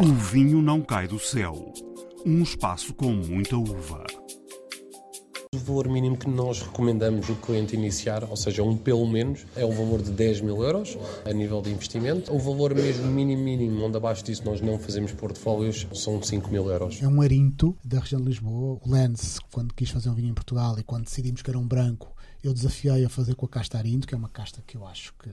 O vinho não cai do céu. Um espaço com muita uva. O valor mínimo que nós recomendamos o cliente iniciar, ou seja, um pelo menos, é o valor de 10 mil euros a nível de investimento. O valor mesmo mínimo mínimo, onde abaixo disso nós não fazemos portfólios, são 5 mil euros. É um arinto da região de Lisboa. O Lens, quando quis fazer um vinho em Portugal e quando decidimos que era um branco, eu desafiei a fazer com a casta arinto, que é uma casta que eu acho que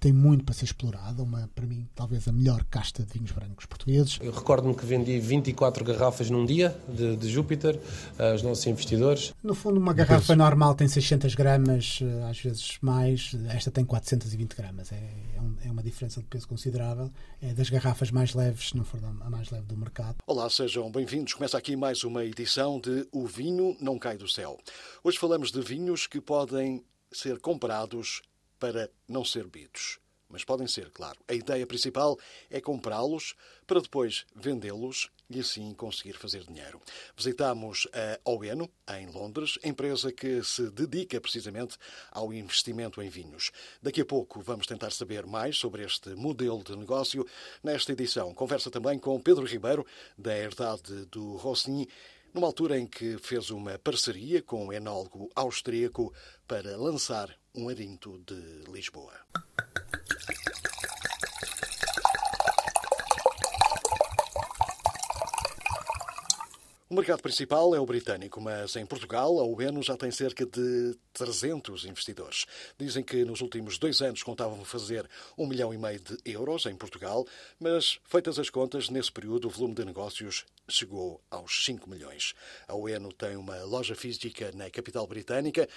tem muito para ser explorada, uma, para mim, talvez a melhor casta de vinhos brancos portugueses. Eu recordo-me que vendi 24 garrafas num dia de, de Júpiter aos nossos investidores. No fundo, uma garrafa normal tem 600 gramas, eh, às vezes mais, esta tem 420 gramas. É, é, um, é uma diferença de peso considerável. É das garrafas mais leves, se não for a mais leve do mercado. Olá, sejam bem-vindos. Começa aqui mais uma edição de O Vinho Não Cai do Céu. Hoje falamos de vinhos que podem ser comprados para não ser bebidos. Mas podem ser, claro. A ideia principal é comprá-los para depois vendê-los e assim conseguir fazer dinheiro. Visitamos a Oeno, em Londres, empresa que se dedica precisamente ao investimento em vinhos. Daqui a pouco vamos tentar saber mais sobre este modelo de negócio. Nesta edição, conversa também com Pedro Ribeiro, da herdade do Rosny, numa altura em que fez uma parceria com um enólogo austríaco para lançar um arinto de Lisboa. O mercado principal é o britânico, mas em Portugal a UENO já tem cerca de 300 investidores. Dizem que nos últimos dois anos contavam fazer um milhão e meio de euros em Portugal, mas feitas as contas, nesse período o volume de negócios chegou aos 5 milhões. A UENO tem uma loja física na capital britânica.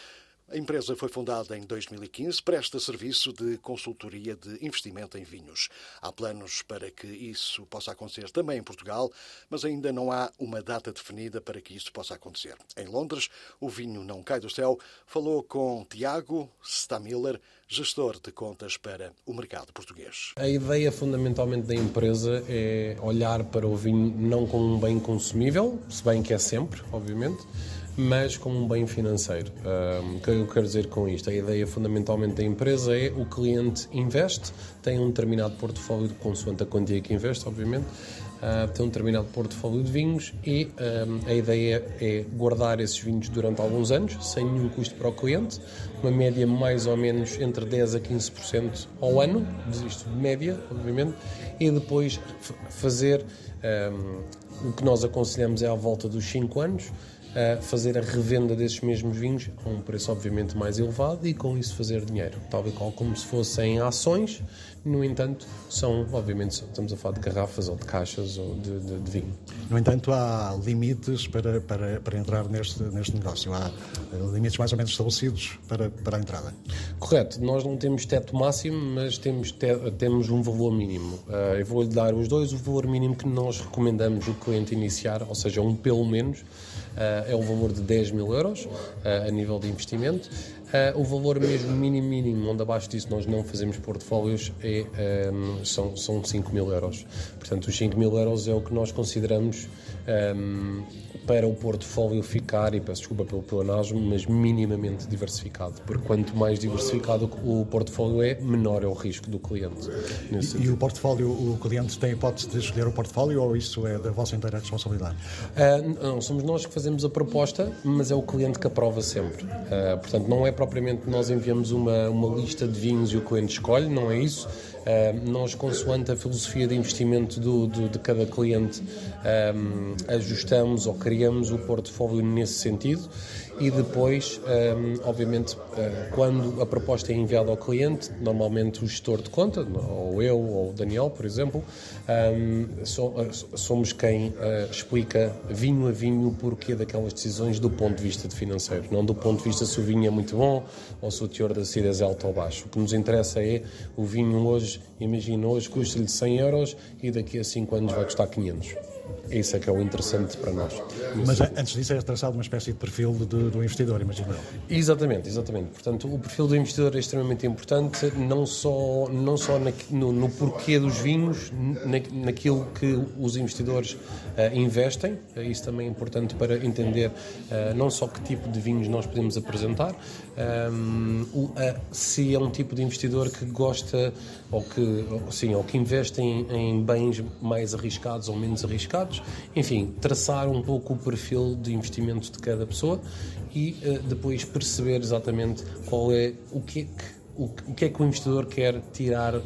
A empresa foi fundada em 2015, presta serviço de consultoria de investimento em vinhos. Há planos para que isso possa acontecer também em Portugal, mas ainda não há uma data definida para que isso possa acontecer. Em Londres, o vinho não cai do céu. Falou com Tiago Stamiller, gestor de contas para o mercado português. A ideia fundamentalmente da empresa é olhar para o vinho não como um bem consumível, se bem que é sempre, obviamente mas como um bem financeiro. o que eu quero dizer com isto? A ideia fundamentalmente da empresa é o cliente investe, tem um determinado portfólio de consoante a quantia que investe, obviamente, uh, tem um determinado portfólio de vinhos e a ideia é guardar esses vinhos durante alguns anos, sem nenhum custo para o cliente, uma média mais ou menos entre 10% a 15% ao ano, isto de média, obviamente, e depois fazer um, o que nós aconselhamos é à volta dos 5 anos, fazer a revenda desses mesmos vinhos a um preço obviamente mais elevado e com isso fazer dinheiro, tal e qual como se fossem ações, no entanto são, obviamente estamos a falar de garrafas ou de caixas ou de, de, de vinho. No entanto há limites para, para, para entrar neste, neste negócio, há eh, limites mais ou menos estabelecidos para, para a entrada. Correto, nós não temos teto máximo, mas temos, te, temos um valor mínimo. Uh, eu vou-lhe dar os dois, o valor mínimo que nós recomendamos o cliente iniciar, ou seja, um pelo menos, uh, é o valor de 10 mil euros uh, a nível de investimento. Uh, o valor mesmo mínimo mínimo, onde abaixo disso nós não fazemos portfólios, é, um, são, são 5 mil euros. Portanto, os 5 mil euros é o que nós consideramos um, para o portfólio ficar, e peço desculpa pelo pleonasmo, mas minimamente diversificado. Porque quanto mais diversificado o portfólio é, menor é o risco do cliente. E, e, o portfólio, o cliente tem a hipótese de escolher o portfólio ou isso é da vossa inteira responsabilidade? Uh, não, somos nós que fazemos a proposta, mas é o cliente que aprova sempre. Uh, portanto, não é propriamente nós enviamos uma, uma lista de vinhos e o cliente escolhe, não é isso. Nós, consoante a filosofia de investimento do, do de cada cliente, ajustamos ou criamos o portfólio nesse sentido e depois, um, obviamente, uh, quando a proposta é enviada ao cliente, normalmente o gestor de conta, ou eu ou o Daniel, por exemplo, um, so, somos quem uh, explica vinho a vinho o porquê daquelas decisões do ponto de vista de financeiro, não do ponto de vista se o vinho é muito bom ou se o teor da acidez é alto ou baixo. O que nos interessa é o vinho hoje, imagina, hoje custa-lhe 100 euros e daqui a 5 anos vai custar 500. Isso é que é o interessante para nós. Mas antes disso é traçado uma espécie de perfil do, do investidor, imagino eu. Exatamente, exatamente. Portanto, o perfil do investidor é extremamente importante, não só, não só na, no, no, porquê dos vinhos, na, naquilo que os investidores uh, investem. Uh, isso também é importante para entender uh, não só que tipo de vinhos nós podemos apresentar, um, se é um tipo de investidor que gosta ou que, sim, ou que investe em, em bens mais arriscados ou menos arriscados. Enfim, traçar um pouco o perfil de investimento de cada pessoa e uh, depois perceber exatamente qual é o que é que o, que é que o investidor quer tirar uh,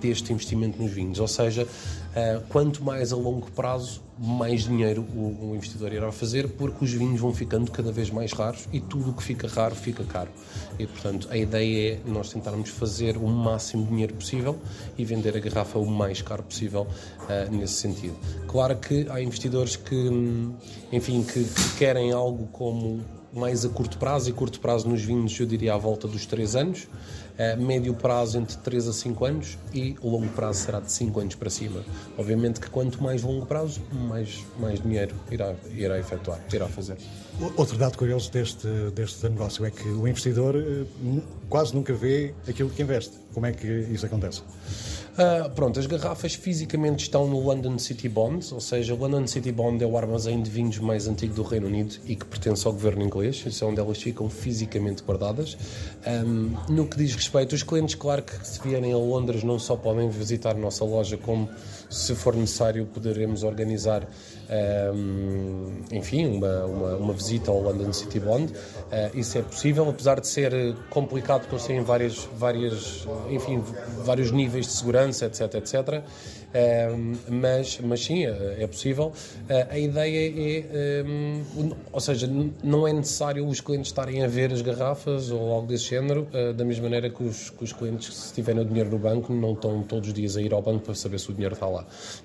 deste investimento nos vinhos. Ou seja, uh, quanto mais a longo prazo, mais dinheiro o, o, investidor irá fazer, porque os vinhos vão ficando cada vez mais raros e tudo o que fica raro fica caro. E, portanto, a ideia é nós tentarmos fazer o máximo de dinheiro possível e vender a garrafa o mais caro possível uh, nesse sentido. Claro que há investidores que, hum, enfim, que, que querem algo como mais a curto prazo, e curto prazo nos vinhos eu diria à volta dos 3 anos, médio prazo entre 3 a 5 anos e o longo prazo será de 5 anos para cima. Obviamente que quanto mais longo prazo, mais, mais dinheiro irá, irá efetuar, irá fazer. Outro dado curioso deste, deste negócio é que o investidor eh, quase nunca vê aquilo que investe. Como é que isso acontece? Uh, pronto, as garrafas fisicamente estão no London City Bond, ou seja, o London City Bond é o armazém de vinhos mais antigo do Reino Unido e que pertence ao governo inglês, isso é onde elas ficam fisicamente guardadas. Um, no que diz respeito, os clientes, claro que se vierem a Londres não só podem visitar a nossa loja, como se for necessário poderemos organizar, um, enfim, uma, uma, uma, visita ao London City Bond. Uh, isso é possível, apesar de ser complicado porque eles têm várias, várias, enfim, vários níveis de segurança etc, etc. mas, mas sim, é, é possível. Uh, a ideia é, um, ou seja, não é necessário os clientes estarem a ver as garrafas ou algo desse género, uh, da mesma maneira que os, que os clientes, se tiverem o dinheiro no banco, não estão todos os dias a ir ao banco para saber se o dinheiro está lá.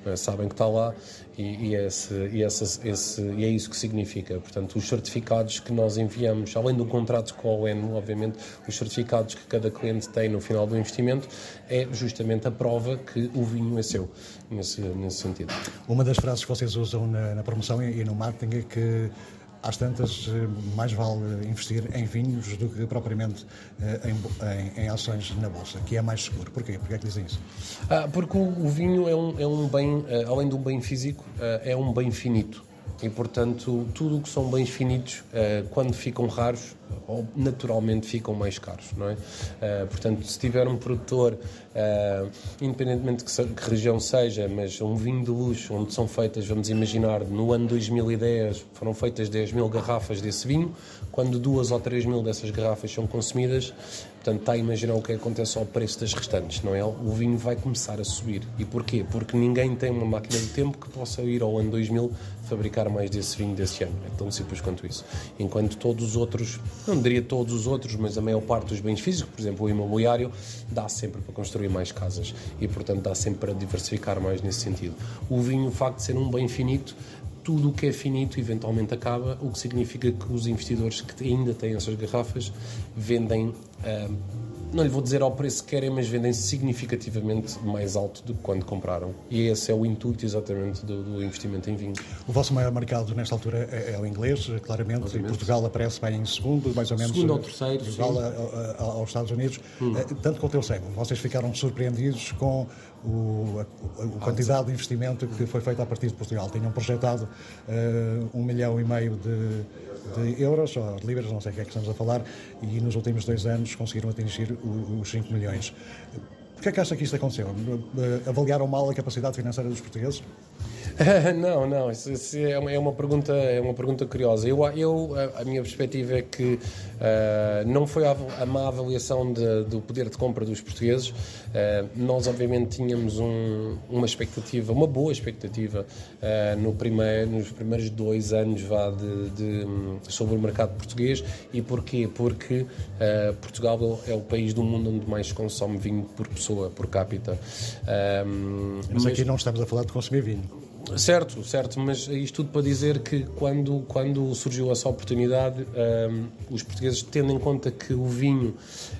Uh, sabem que está lá e, e, esse, e, esse, e é isso que significa. Portanto, os certificados que nós enviamos, além do contrato com a OEN, obviamente, os certificados que cada cliente tem no final do investimento, é justamente a prova que o vinho é seu, nesse, nesse sentido. Uma das frases que vocês usam na, na promoção e no marketing é que às tantas, eh, mais vale investir em vinhos do que propriamente eh, em, em, em, ações na Bolsa, que é mais seguro. Porquê? Porquê é que dizem isso? Ah, porque o, o, vinho é um, é um bem, eh, além de um bem físico, é um bem finito. E, portanto, tudo o que são bens finitos, quando ficam raros, naturalmente ficam mais caros, não é? Uh, portanto, se tiver um produtor, uh, independentemente de que, região seja, mas um vinho de luxo, onde são feitas, vamos imaginar, no ano 2010 foram feitas 10 mil garrafas desse vinho, quando duas ou três mil dessas garrafas são consumidas, portanto, está a imaginar o que acontece ao preço das restantes, não é? O vinho vai começar a subir. E porquê? Porque ninguém tem uma máquina de tempo que possa ir ao ano 2000 fabricar mais desse vinho desse ano. É tão simples quanto isso. Enquanto todos os outros não diria todos os outros, mas a maior parte dos bens físicos, por exemplo, o imobiliário, dá sempre para construir mais casas e, portanto, dá sempre para diversificar mais nesse sentido. O vinho, o facto de ser um bem finito, tudo o que é finito eventualmente acaba, o que significa que os investidores que ainda têm essas garrafas vendem. Uh, não lhe vou dizer ao preço que querem, mas vendem significativamente mais alto do que quando compraram. E esse é o intuito exatamente do, do investimento em vinho. O vosso maior mercado nesta altura é, é o inglês, claramente, e Portugal aparece bem em segundo, mais ou menos. Segundo ou terceiro, igual a, a, aos Estados Unidos. Hum. Eh, tanto quanto eu sei, vocês ficaram surpreendidos com o, a, a quantidade de investimento que foi feito a partir de Portugal. Tinham projetado uh, um milhão e meio de de euros, ou de libras, não sei o que é que estamos a falar, e nos últimos dois anos conseguiram atingir os 5 milhões. Porquê é que acha que isto aconteceu? Avaliaram mal a capacidade financeira dos portugueses? não, não, isso, isso é, uma, é, uma, pergunta, é uma pergunta curiosa. Eu, eu a, minha perspectiva é que uh, não foi a, a má avaliação de, do poder de compra dos portugueses. Uh, nós, obviamente, tínhamos um, uma expectativa, uma boa expectativa uh, no primeiro, nos primeiros dois anos vá de, de, sobre o mercado português. E porquê? Porque Portugal é o país do mundo onde mais consome vinho por pessoa, por capita. mas, mas aqui não estamos a falar de consumir vinho. Certo, certo, mas isto tudo para dizer que quando, quando surgiu essa oportunidade, um, os portugueses, tendo em conta que o vinho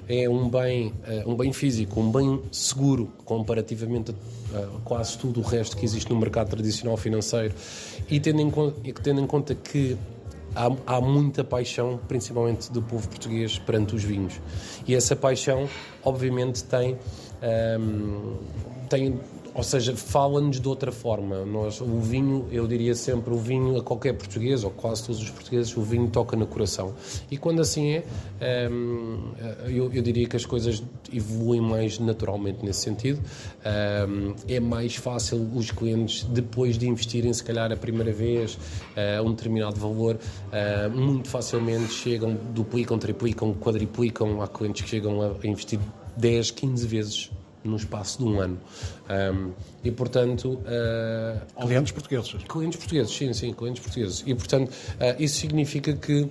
é um bem, uh, um bem físico, um bem seguro comparativamente a quase tudo o resto que existe no mercado tradicional financeiro, e tendo em, tendo em conta que há, há muita paixão, principalmente do povo português, perante os vinhos. E essa paixão, obviamente, tem. Um, tem ou seja, fala-nos de outra forma. Nós, o vinho, eu diria sempre, o vinho a qualquer português, ou quase todos os portugueses, o vinho toca no coração. E quando assim é, hum, eu, eu, diria que as coisas evoluem mais naturalmente nesse sentido. Hum, é mais fácil os clientes, depois de investirem, se calhar, a primeira vez, uh, um determinado valor, uh, muito facilmente chegam, duplicam, triplicam, quadriplicam. Há clientes que chegam a investir 10, 15 vezes no espaço de um ano. Um, e, portanto... Uh, clientes portugueses. Clientes portugueses, sim, sim, clientes portugueses. E, portanto, uh, isso significa que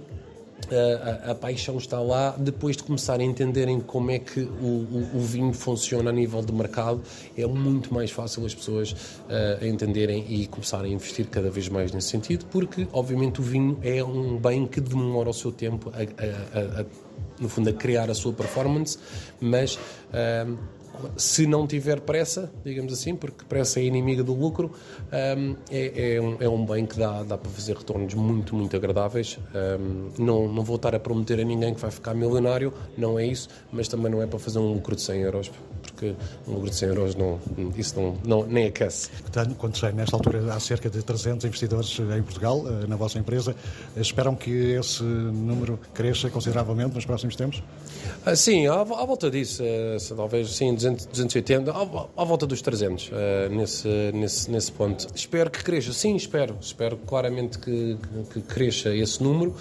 a, a, paixão está lá depois de começar a entenderem como é que o, o, o, vinho funciona a nível de mercado é muito mais fácil as pessoas uh, entenderem e começarem a investir cada vez mais nesse sentido porque obviamente o vinho é um bem que demora o seu tempo a, a, a no fundo a criar a sua performance mas uh, se não tiver pressa, digamos assim, porque pressa é inimiga do lucro, um, é, é, um, é, um, bem que dá, dá para fazer retornos muito, muito agradáveis. Um, não, não vou estar a prometer a ninguém que vai ficar milionário, não é isso, mas também não é para fazer um lucro de 100 euros, porque um lucro de 100 euros não, isso não, não, nem aquece. Quando sei, nesta altura há cerca de 300 investidores em Portugal, eh, na vossa empresa, esperam que esse número cresça consideravelmente nos próximos tempos? Ah, sim, à, à volta disso, eh, talvez sim, 200, 280, à, à, volta dos 300, uh, nesse, nesse, nesse ponto. Espero que cresça, sim, espero. Espero claramente que, que cresça esse número.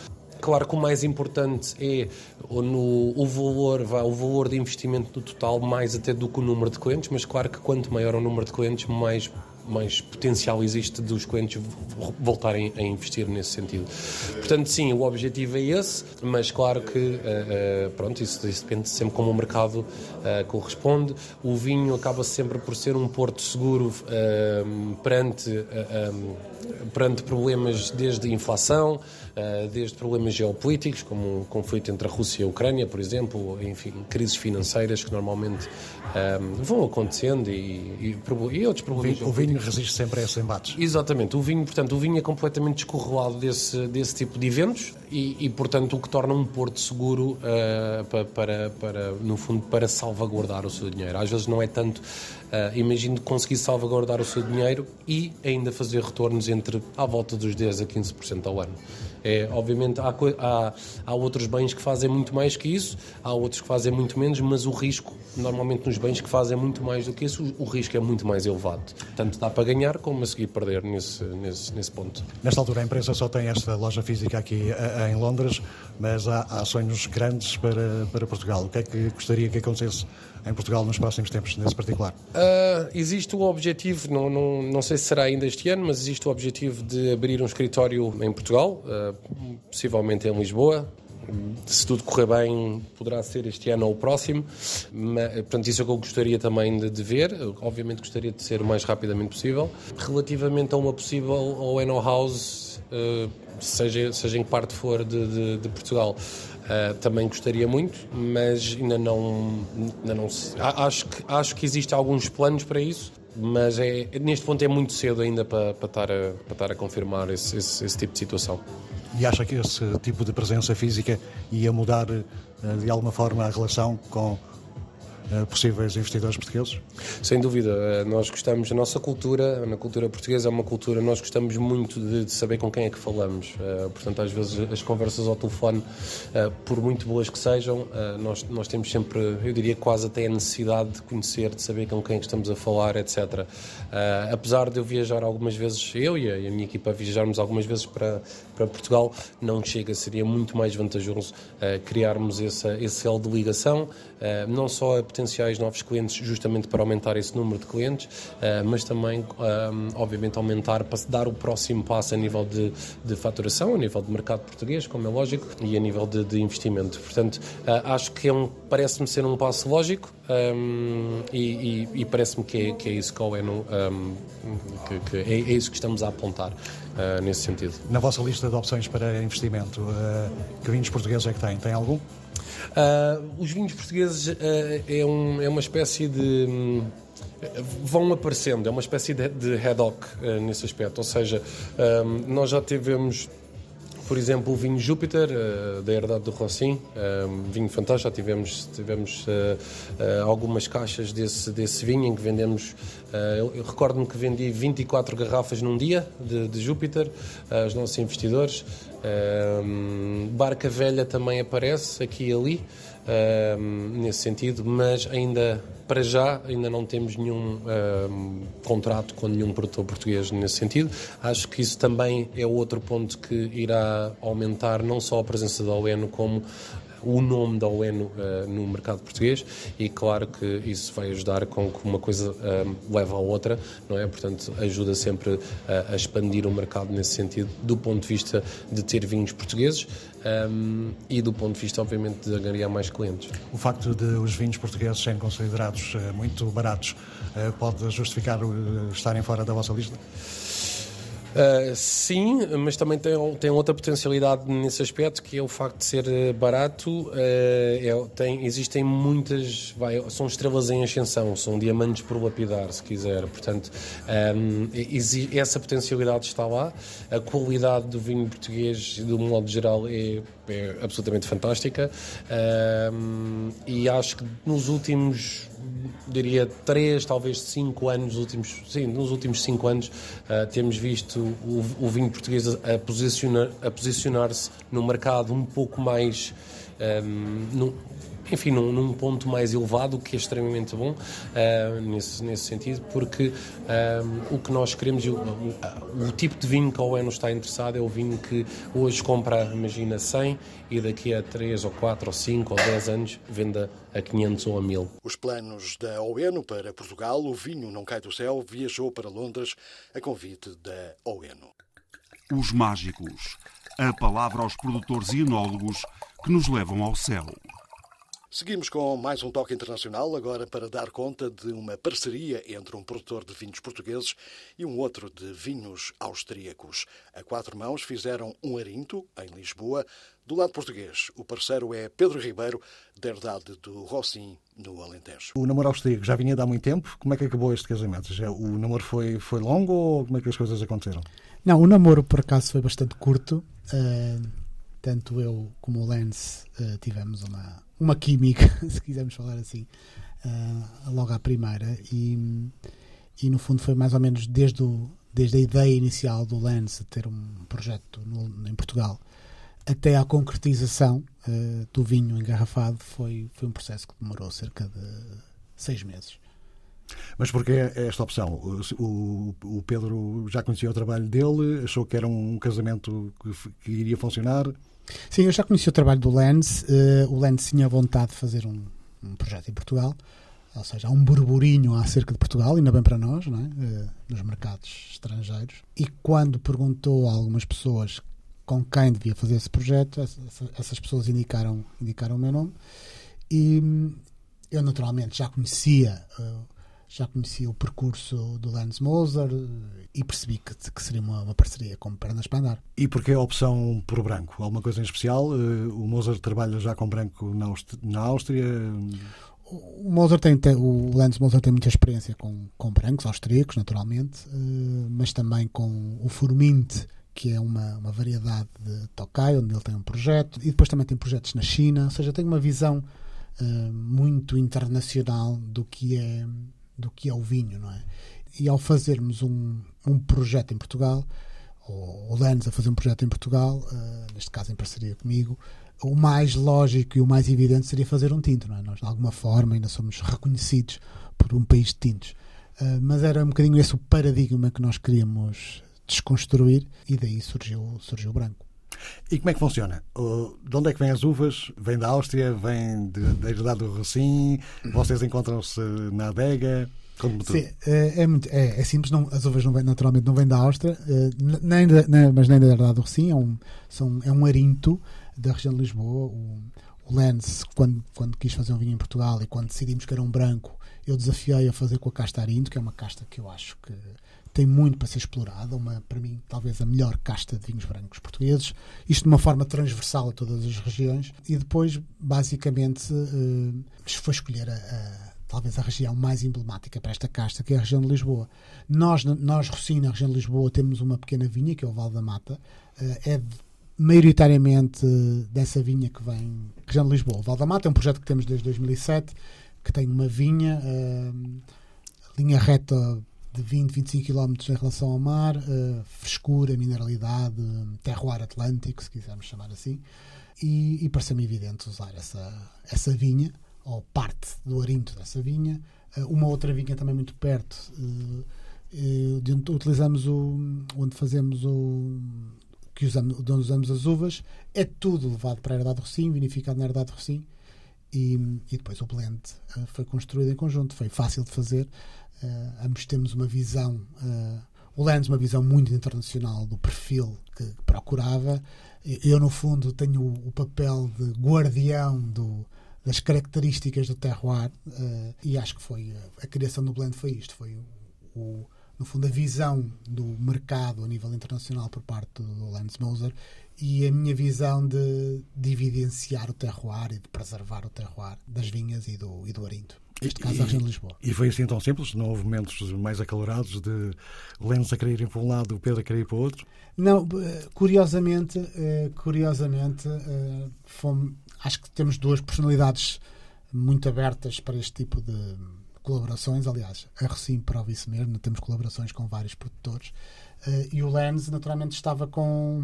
Claro que o mais importante é no, o, valor, o valor de investimento do total, mais até do que o número de clientes, mas claro que quanto maior o número de clientes, mais mais potencial existe dos clientes voltarem a investir nesse sentido. Portanto, sim, o objetivo é esse, mas claro que, uh, uh, pronto, isso, isso, depende sempre como o mercado uh, corresponde. O vinho acaba sempre por ser um porto seguro perante, perante problemas desde inflação, desde problemas geopolíticos, como o conflito entre a Rússia e a Ucrânia, por exemplo, enfim, crises financeiras que normalmente um, vão acontecendo e, e, e outros problemas. O vinho resiste sempre a esses embates. Exatamente. O vinho, portanto, o vinho é completamente descorrelado desse, desse tipo de eventos e, e portanto, o que torna um porto seguro uh, para, para, para, no fundo, para salvaguardar o seu dinheiro. Às vezes não é tanto, uh, imagino conseguir salvaguardar o seu dinheiro e ainda fazer retornos entre à volta dos 10 a 15% ao ano. É, obviamente há, há, há, outros bens que fazem muito mais que isso, há outros que fazem muito menos, mas o risco, normalmente nos bens que fazem muito mais do que isso, o, risco é muito mais elevado. Tanto dá para ganhar como a seguir perder nesse, nesse, nesse ponto. Nesta altura a empresa só tem esta loja física aqui eh, em Londres, mas há, há sonhos grandes para, para Portugal. O que é que gostaria que acontecesse em Portugal nos próximos tempos, nesse particular? Uh, existe o objetivo, não, não, não sei se será ainda este ano, mas existe o objetivo de abrir um escritório em Portugal, uh, possivelmente em Lisboa. Se tudo correr bem, poderá ser este ano ou o próximo. Mas, portanto, isso é o que eu gostaria também de, de ver. Obviamente, gostaria de ser o mais rapidamente possível. Relativamente a uma possível ou House, seja, seja em que parte for de, de, de Portugal, Uh, também gostaria muito, mas ainda não, ainda não acho que acho que existem alguns planos para isso, mas é, neste ponto é muito cedo ainda para, para, estar, a, para estar a confirmar esse, esse, esse tipo de situação. E acha que esse tipo de presença física ia mudar eh, de alguma forma a relação com eh, possíveis investidores portugueses? Sem dúvida, eh, nós gostamos, a nossa cultura, na cultura portuguesa é uma cultura, nós gostamos muito de, de saber com quem é que falamos. Uh, portanto, às vezes as conversas ao telefone, por muito boas que sejam, nós, nós temos sempre, eu diria quase até a necessidade de conhecer, de saber com quem é que estamos a falar, etc. apesar de eu viajar algumas vezes, eu e a, a minha equipa viajarmos algumas vezes para, para Portugal, não chega, seria muito mais vantajoso criarmos esse, esse elo de ligação, não só potenciais novos clientes justamente para aumentar esse número de clientes, uh, mas também, um, obviamente, aumentar para dar o próximo passo a nível de, de faturação, a nível de mercado português, como é lógico, e a nível de, de investimento. Portanto, uh, acho que é um, parece-me ser um passo lógico um, e, e, e parece-me que é, que é isso que um, que é, é, isso que estamos a apontar uh, nesse sentido. Na vossa lista de opções para investimento, uh, que vinhos portugueses é que tem? Tem algum? Uh, os vinhos portugueses uh, é, um, é, uma espécie de. Um, vão aparecendo, é uma espécie de, de head hoc uh, nesse aspecto. Ou seja, um, nós já tivemos por exemplo, o vinho Júpiter, uh, da herdade do Rossim, uh, vinho fantástico. Já tivemos, tivemos uh, algumas caixas desse, desse vinho em que vendemos. eu, eu recordo-me que vendi 24 garrafas num dia de, de Júpiter aos nossos investidores. Barca Velha também aparece aqui e ali, nesse sentido, mas ainda para já ainda não temos nenhum um, contrato com nenhum produtor português nesse sentido. Acho que isso também é outro ponto que irá aumentar não só a presença da OENO como o nome da OENO uh, no mercado português e claro que isso vai ajudar com que uma coisa uh, leve à outra, não é? Portanto, ajuda sempre uh, a expandir o mercado nesse sentido, do ponto de vista de ter vinhos portugueses e do ponto de vista, obviamente, de angariar mais clientes. O facto de os vinhos portugueses serem considerados muito baratos pode justificar estarem fora da vossa lista? Uh, sim, mas também tem, tem outra potencialidade nesse aspecto que é o facto de ser eh, barato. Uh, é, tem, existem muitas, vai, são estrelas em ascensão, são diamantes por lapidar, se quiser. Portanto, um, essa potencialidade está lá. A qualidade do vinho português, de um modo geral, é, é absolutamente fantástica. Um, e acho que nos últimos diria, três, talvez cinco anos, últimos, sim, nos últimos cinco anos, uh, temos visto o, o, vinho português a posicionar, a posicionar-se no mercado um pouco mais um, ehm, enfim, num, num, ponto mais elevado, o que é extremamente bom uh, nesse, nesse sentido, porque uh, o que nós queremos, o, o, o, tipo de vinho que a OEN está interessado é o vinho que hoje compra, imagina, 100 e daqui a 3 ou 4 ou 5 ou 10 anos venda a 500 ou a 1000. Os planos da OENO para Portugal, o vinho não cai do céu, viajou para Londres a convite da OENO. Os mágicos. A palavra aos produtores e enólogos que nos levam ao céu. Seguimos com mais um toque internacional, agora para dar conta de uma parceria entre um produtor de vinhos portugueses e um outro de vinhos austríacos. A quatro mãos fizeram um arinto em Lisboa. Do lado português, o parceiro é Pedro Ribeiro, da herdade do Rossim, no Alentejo. O namoro austríaco já vinha de há muito tempo. Como é que acabou este casamento? Já, o namoro foi, foi longo ou como é que as coisas aconteceram? Não, o namoro, por acaso, foi bastante curto. Uh, tanto eu como o Lance uh, tivemos uma uma química, se quisermos falar assim, uh, logo à primeira. E, e no fundo foi mais ou menos desde, o, desde a ideia inicial do Lance ter um projeto no, em Portugal até à concretização uh, do vinho engarrafado foi, foi um processo que demorou cerca de seis meses. Mas porquê esta opção? O, o, Pedro já conhecia o trabalho dele, achou que era um casamento que, que iria funcionar? Sim, eu já conheci o trabalho do Lens. Uh, o Lens tinha vontade de fazer um, um, projeto em Portugal, ou seja, há um burburinho acerca de Portugal, ainda bem para nós, não é? Uh, nos mercados estrangeiros. E quando perguntou a algumas pessoas com quem devia fazer esse projeto, essas pessoas indicaram, indicaram o meu nome. E hum, eu, naturalmente, já conhecia. Uh, já conhecia o percurso do Lance Moser e percebi que, que seria uma, uma, parceria com pernas para andar. E porquê a opção por branco? Alguma coisa em especial? Eh, o Moser trabalha já com branco na, na Áustria? O Moser tem, tem, o Lance Moser tem muita experiência com, com brancos austríacos, naturalmente, eh, mas também com o Forminte, que é uma, uma variedade de Tokai, onde ele tem um projeto, e depois também tem projetos na China, ou seja, tem uma visão uh, muito internacional do que é do que é o vinho, não é? E ao fazermos um, um projeto em Portugal, ou o Lens a fazer um projeto em Portugal, uh, neste caso em parceria comigo, o mais lógico e o mais evidente seria fazer um tinto, não é? Nós, de alguma forma, ainda somos reconhecidos por um país de tintos. Uh, mas era um bocadinho esse o paradigma que nós queríamos desconstruir e daí surgiu, surgiu o branco. E como é que funciona? De onde é que vêm as uvas? Vêm da Áustria? Vêm da herdade do Rocim? Vocês encontram-se na adega? Sim, é, é, é, é, simples, não, as uvas não vêm, naturalmente não vêm da Áustria, eh, nem nem, mas nem da herdade do Rocim, é um, são, é um arinto da região de Lisboa. O, o Lens, quando, quando quis fazer um vinho em Portugal e quando decidimos que era um branco, eu desafiei a fazer com a casta Arinto, que é uma casta que eu acho que tem muito para ser explorada, uma, para mim, talvez a melhor casta de vinhos brancos portugueses, isto de uma forma transversal a todas as regiões, e depois, basicamente, uh, foi escolher a, a, talvez a região mais emblemática para esta casta, que é a região de Lisboa. Nós, nós Rocim, na região de Lisboa, temos uma pequena vinha, que é o Val da Mata, uh, é maioritariamente dessa vinha que vem região de Lisboa. O Val da Mata é um projeto que temos desde 2007, que tem uma vinha, uh, linha reta de 20, 25 km em relação ao mar, uh, frescura, mineralidade, terroir atlântico, se quisermos chamar assim, e, e parece-me evidente usar essa, essa vinha, ou parte do arinto dessa vinha. Uh, uma outra vinha também muito perto, uh, de onde utilizamos o, onde fazemos o que usamos, onde usamos as uvas, é tudo levado para a herdade de Rocim, vinificado na herdade de Rocim, e, e depois o blend foi construído em conjunto, foi fácil de fazer, Uh, ambos temos uma visão, uh, o Lens uma visão muito internacional do perfil que procurava. Eu, no fundo, tenho o, o papel de guardião do, das características do terroir uh, e acho que foi a criação do blend foi isto, foi o, o, no fundo a visão do mercado a nível internacional por parte do Lance Moser e a minha visão de, de evidenciar o terroir e de preservar o terroir das vinhas e do, e do arinto. Neste caso, a região de Lisboa. E foi assim tão simples? Não houve momentos mais acalorados de Lemos a querer ir para um lado, o Pedro a querer ir para o outro? Não, curiosamente, eh, curiosamente eh, fomos, acho que temos duas personalidades muito abertas para este tipo de colaborações. Aliás, a Recim prova isso mesmo, temos colaborações com vários produtores. Uh, e o Lens naturalmente estava com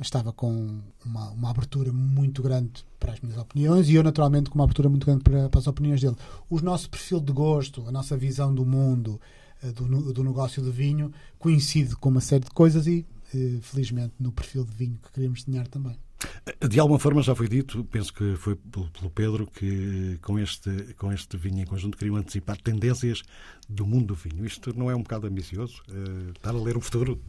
estava com uma, uma, abertura muito grande para as minhas opiniões e eu naturalmente com uma abertura muito grande para, para as opiniões dele. O nosso perfil de gosto a nossa visão do mundo uh, do, do negócio de vinho coincide com uma série de coisas e uh, felizmente no perfil de vinho que queremos desenhar também de alguma forma já foi dito, penso que foi pelo Pedro, que com este, com este vinho em conjunto queriam antecipar tendências do mundo do vinho. Isto não é um bocado ambicioso? Uh, estar a ler o futuro?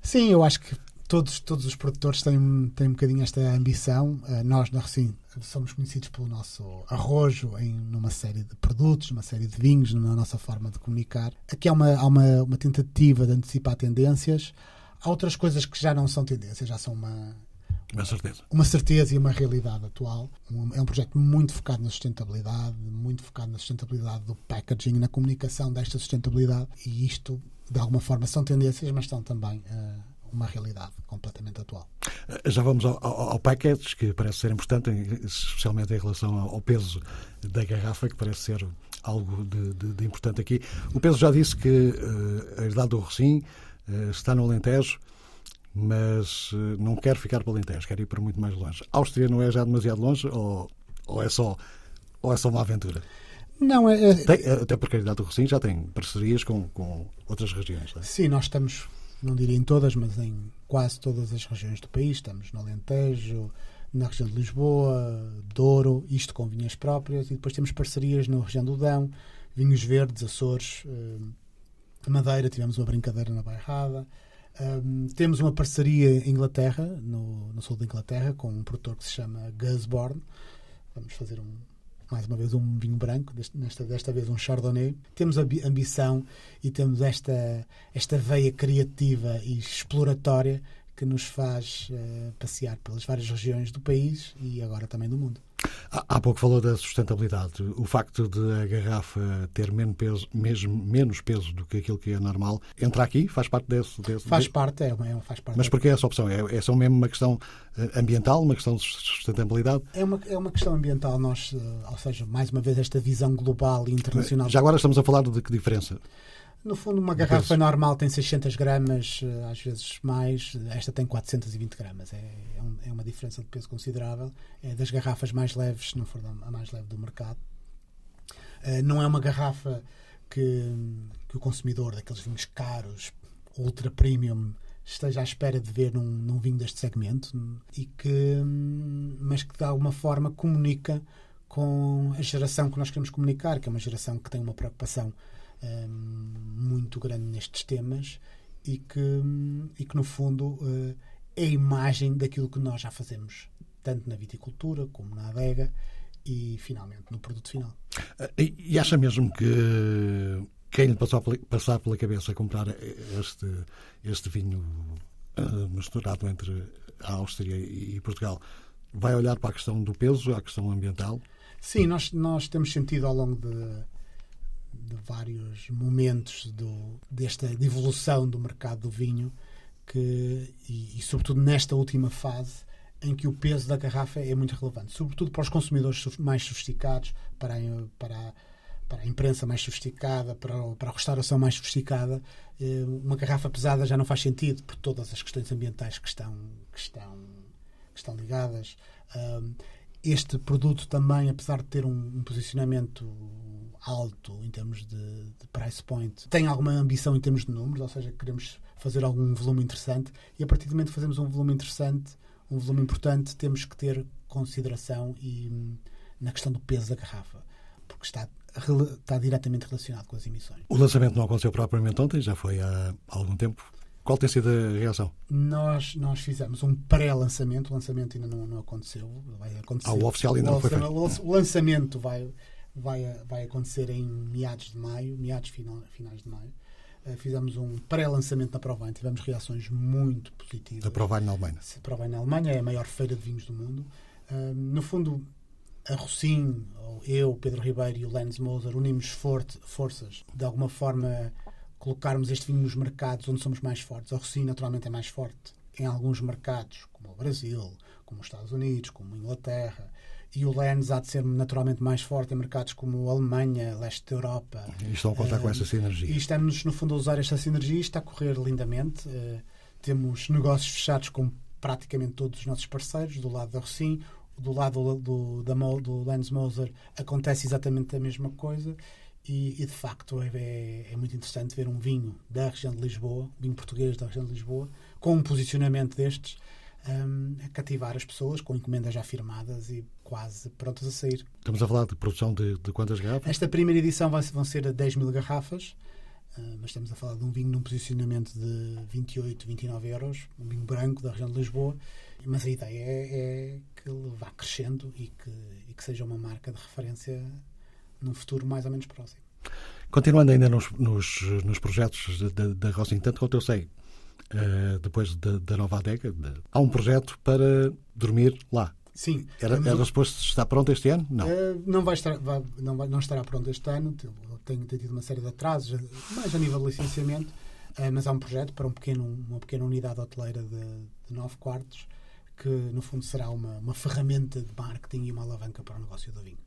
Sim, eu acho que todos, todos os produtores têm, têm um bocadinho esta ambição. Uh, nós, na Recim, somos conhecidos pelo nosso arrojo em numa série de produtos, uma série de vinhos, na nossa forma de comunicar. Aqui há uma, há uma, uma tentativa de antecipar tendências. Há outras coisas que já não são tendências, já são uma uma certeza. Uma certeza e uma realidade atual. é um projeto muito focado na sustentabilidade, muito focado na sustentabilidade do packaging, na comunicação desta sustentabilidade. E isto, de alguma forma, são tendências, mas são também uh, uma realidade completamente atual. Eh, já vamos ao, ao, ao package, que parece ser importante, especialmente em relação ao peso da garrafa, que parece ser algo de, de, de importante aqui. O Pedro já disse que uh, a herdade do Rocim uh, está no Alentejo mas eh, não quero ficar para o Alentejo, quero ir para muito mais longe. A Áustria não é já demasiado longe ou, ou, é, só, ou é só uma aventura? Não, é, é... Tem, até porque a Idade do Rocinho já tem parcerias com, com outras regiões. É? Sim, nós estamos, não diria em todas, mas em quase todas as regiões do país. Estamos no Alentejo, na região de Lisboa, Douro, isto com vinhas próprias, e depois temos parcerias na região do Dão, vinhos verdes, Açores, eh, Madeira, tivemos uma brincadeira na Bairrada. Um, temos uma parceria em Inglaterra, no, no, sul da Inglaterra, com um produtor que se chama Gusborne. Vamos fazer um, mais uma vez um vinho branco, desta, desta vez um Chardonnay. Temos a ambição e temos esta, esta veia criativa e exploratória que nos faz uh, passear pelas várias regiões do país e agora também do mundo. Há pouco falou da sustentabilidade. O facto de a garrafa ter menos peso, mesmo, menos peso do que aquilo que é normal, entra aqui? Faz parte desse. desse faz parte, é, é, faz parte. Mas porquê essa opção? É, é só mesmo uma questão eh, ambiental, uma questão de sustentabilidade? É uma, é uma questão ambiental. Nós, eh, ou seja, mais uma vez, esta visão global e internacional. Já agora estamos a falar de que diferença? No fundo, uma garrafa normal tem 600 gramas, eh, às vezes mais. Esta tem 420 gramas. É, é, um, é uma diferença de peso considerável. É das garrafas mais leves, se não for a mais leve do mercado. Uh, não é uma garrafa que, que o consumidor daqueles vinhos caros, ultra premium, esteja à espera de ver num, num vinho deste segmento e que, mas que de alguma forma comunica com a geração que nós queremos comunicar, que é uma geração que tem uma preocupação hum, muito grande nestes temas e que, e que no fundo uh, é a imagem daquilo que nós já fazemos, tanto na viticultura como na adega e finalmente no produto final. E, e acha mesmo que quem lhe passou passar pela cabeça comprar este, este vinho uh, misturado entre a Áustria e Portugal vai olhar para a questão do peso, a questão ambiental? Sim, nós, nós temos sentido ao longo de, de vários momentos do, desta de evolução do mercado do vinho que, e, e, sobretudo nesta última fase em que o peso da garrafa é muito relevante, sobretudo para os consumidores mais sofisticados, para, para para a imprensa mais sofisticada, para, para a restauração mais sofisticada, eh, uma garrafa pesada já não faz sentido por todas as questões ambientais que estão, que estão, que estão ligadas. Este produto também, apesar de ter um, posicionamento alto em termos de, de, price point, tem alguma ambição em termos de números, ou seja, queremos fazer algum volume interessante e a partir do momento que fazemos um volume interessante, um volume importante, temos que ter consideração e, hum, na questão do peso da garrafa, porque está está diretamente relacionado com as emissões. O lançamento não aconteceu propriamente ontem, já foi há algum tempo. Qual tem sido a reação? Nós, nós fizemos um pré-lançamento, o lançamento ainda não, não aconteceu. Vai acontecer. Ah, o oficial ainda o, não foi feito. O lançamento vai, vai, vai acontecer em meados de maio, meados final, finais de maio. Uh, fizemos um pré-lançamento na Provine, tivemos reações muito positivas. Da Provine na Alemanha. A Provine na Alemanha é a maior feira de vinhos do mundo. Uh, no fundo, a Rocim, eu, Pedro Ribeiro e o Lens Moser unimos forte, forças, de alguma forma colocarmos este vinho nos mercados onde somos mais fortes. A Rocim naturalmente é mais forte em alguns mercados, como o Brasil, como os Estados Unidos, como a Inglaterra, e o Lens há de ser naturalmente mais forte em mercados como a Alemanha, leste da Europa. E estão a contar com essa sinergia. E estamos, no fundo, a usar esta sinergia e está a correr lindamente. Uh, temos negócios fechados com praticamente todos os nossos parceiros, do lado da Rocim do lado do, da, do Lance Moser acontece exatamente a mesma coisa e, e de facto é, é, é, muito interessante ver um vinho da região de Lisboa, um vinho português da região de Lisboa, com um posicionamento destes um, a cativar as pessoas com encomendas já firmadas e quase prontas a sair. Estamos a falar de produção de, de quantas garrafas? Esta primeira edição vai, vão ser 10 mil garrafas, uh, mas estamos a falar de um vinho num posicionamento de 28, 29 euros, um vinho branco da região de Lisboa, mas a ideia é, é que ele vá crescendo e que, e que seja uma marca de referência num futuro mais ou menos próximo. Continuando ainda nos, nos, nos projetos da Rosin, tanto quanto eu sei, uh, depois da, da nova adega, de, há um projeto para dormir lá. Sim. Era, era suposto estar pronto este ano? Não. Uh, não, vai estar, vai, não, vai, não estará pronto este ano. Tem, tem tido uma série de atrasos, mais a nível de licenciamento, uh, mas há um projeto para um pequeno, uma pequena unidade hoteleira de, de nove quartos que no fundo será uma, uma ferramenta de marketing e uma alavanca para o negócio do vinho.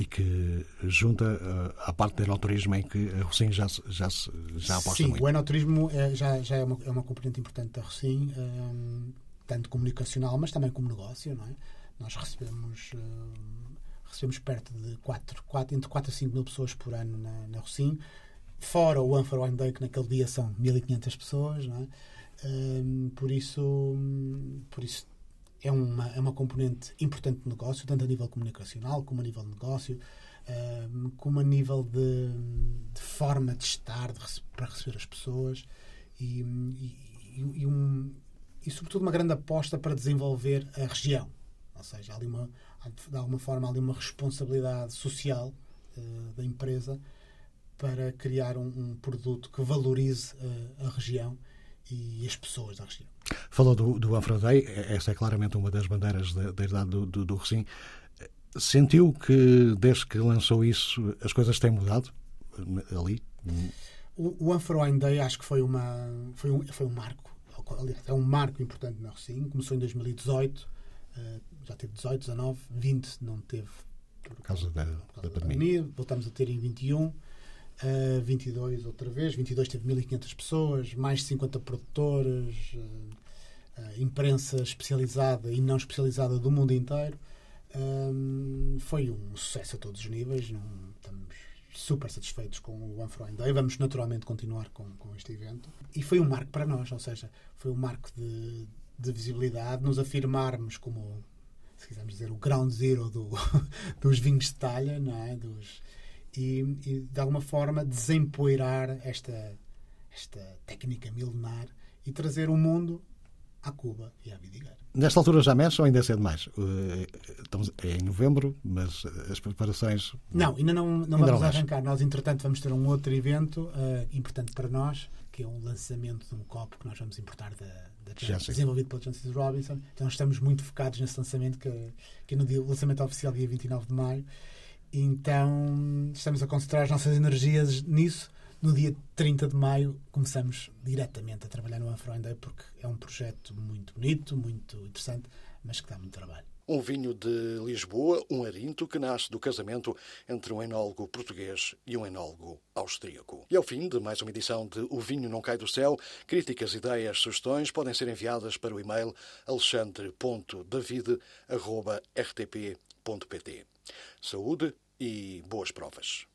E que junta uh, à parte do enoturismo em que a Rocim já, já, já aposta Sim, muito. o enoturismo é, já, já é, uma, é uma componente importante da Rocim, um, tanto comunicacional, mas também como negócio. Não é? Nós recebemos, uh, recebemos perto de 4, 4, entre 4 a 5 mil pessoas por ano na, na Rocim, fora o Anfar Wine Day, que naquele dia são 1.500 pessoas. Não é? Um, por isso, por isso é uma, é uma componente importante de negócio, tanto a nível comunicacional como a nível de negócio, um, como a nível de, de forma de estar de, para receber as pessoas e, e, e, um, e, sobretudo, uma grande aposta para desenvolver a região. Ou seja, há ali uma, de alguma forma, há ali uma responsabilidade social uh, da empresa para criar um, um produto que valorize uh, a região e as pessoas da região. Falou do, do Afrodei, essa é claramente uma das bandeiras da, da idade do, do, do Recim. Sentiu que, desde que lançou isso, as coisas têm mudado ali? O, o Unfroine Day acho que foi, uma, foi, um, foi um marco. Aliás, é um marco importante na Recim. Começou em 2018, eh, já teve 18, 19, 20 não teve. Por causa da, por causa da, da pandemia. Voltamos a ter em 21. Uh, 22 outra vez, 22 teve 1500 pessoas, mais de 50 produtores, uh, uh, imprensa especializada e não especializada do mundo inteiro. foi um sucesso a todos os níveis. Não, estamos, super satisfeitos com o One Day. Vamos naturalmente continuar com, com este evento. E foi um marco para nós, ou seja, foi um marco de, de visibilidade, nos afirmarmos como, se quisermos dizer, o ground zero do, dos vinhos de talha, não é? Dos, e, e de alguma forma desempoeirar esta, esta técnica milenar e trazer o mundo à Cuba e à Vidigueira. Nesta altura já mexe ou ainda é cedo mais? Estamos é em novembro, mas as preparações. Não, ainda não, não ainda vamos não arrancar. Nós, entretanto, vamos ter um outro evento uh, importante para nós, que é um lançamento de um copo que nós vamos importar da, da desenvolvido pela Janssen Robinson. Então, estamos muito focados nesse lançamento, que, que é no dia, lançamento oficial, dia 29 de maio. Então, estamos a concentrar as nossas energias nisso no dia 30 de maio começamos diretamente a trabalhar no Day porque é um projeto muito bonito, muito interessante, mas que dá muito trabalho. Um vinho de Lisboa, um arinto que nasce do casamento entre um enólogo português e um enólogo austríaco. E ao fim de mais uma edição de O Vinho Não Cai do Céu, críticas, ideias, sugestões podem ser enviadas para o e-mail alexandre.david.rtp.pt. Saúde e boas provas.